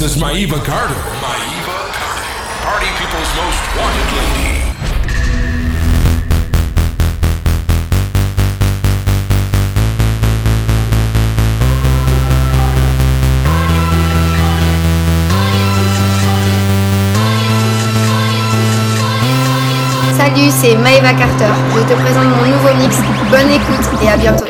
This is Maeva Carter. Maeva Carter. Party People's Most Wanted Lady. Salut, c'est Maeva Carter. Je te présente mon nouveau mix. Bonne écoute et à bientôt.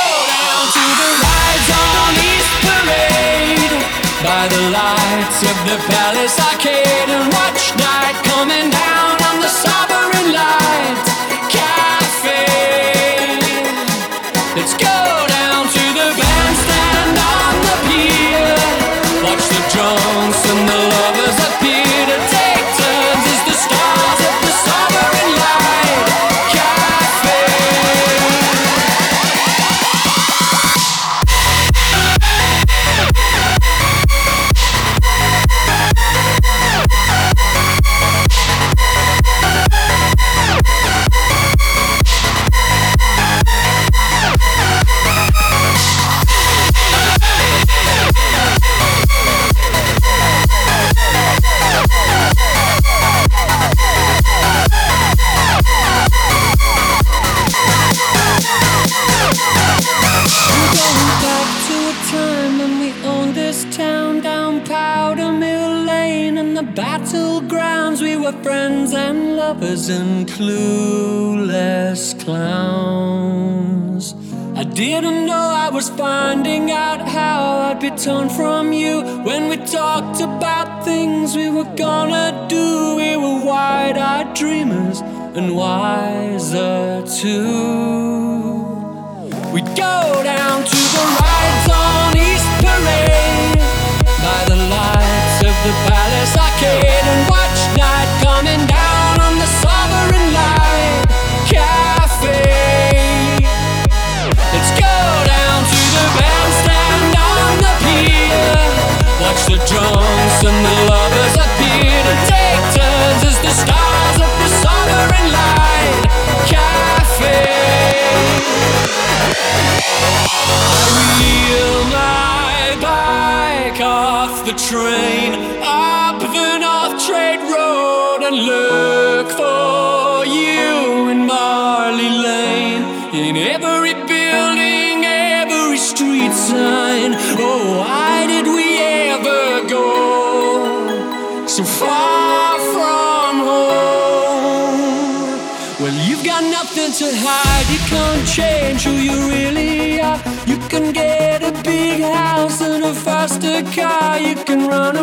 by the lights of the Palace Arcade and watch night coming down on the Sovereign Light and clueless clowns. I didn't know I was finding out how I'd be torn from you when we talked about things we were gonna do. We were wide eyed dreamers and wiser too. We'd go down to the train up the North Trade Road and look for you in Marley Lane. In every building, every street sign. Oh, why did we ever go so far from home? Well, you've got nothing to hide. You can't change who you really are. You can get car. You can run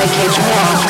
I can't walk.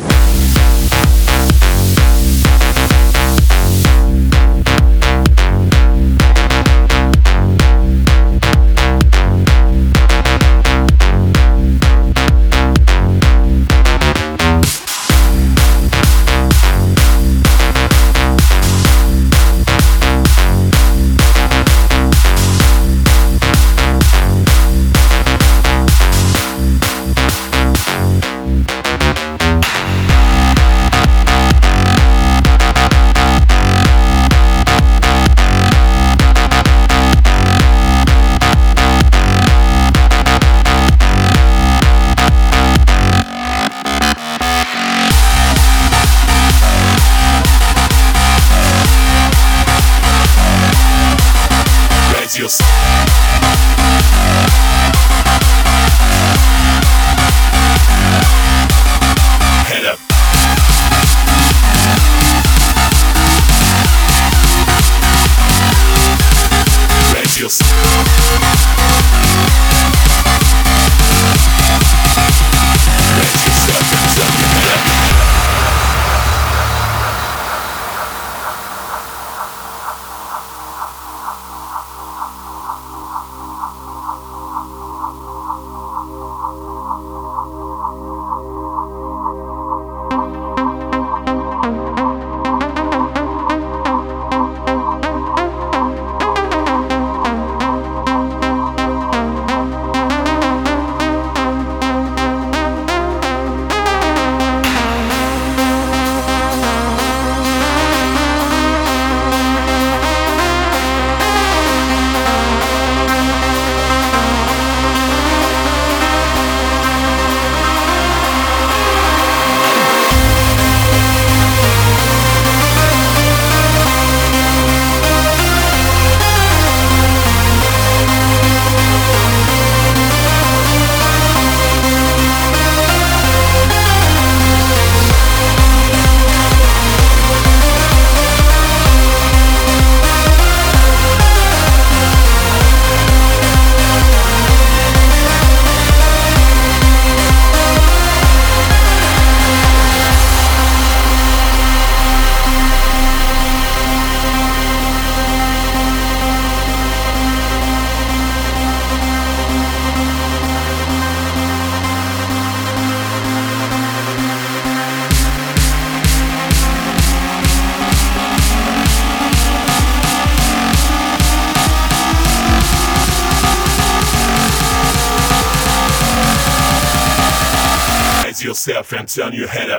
Turn your head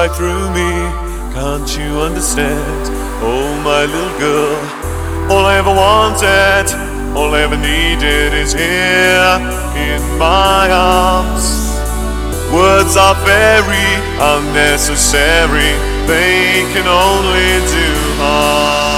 right through me. Can't you understand? Oh, my little girl. All I ever wanted, all I ever needed is here in my arms. Words are very unnecessary, they can only do harm.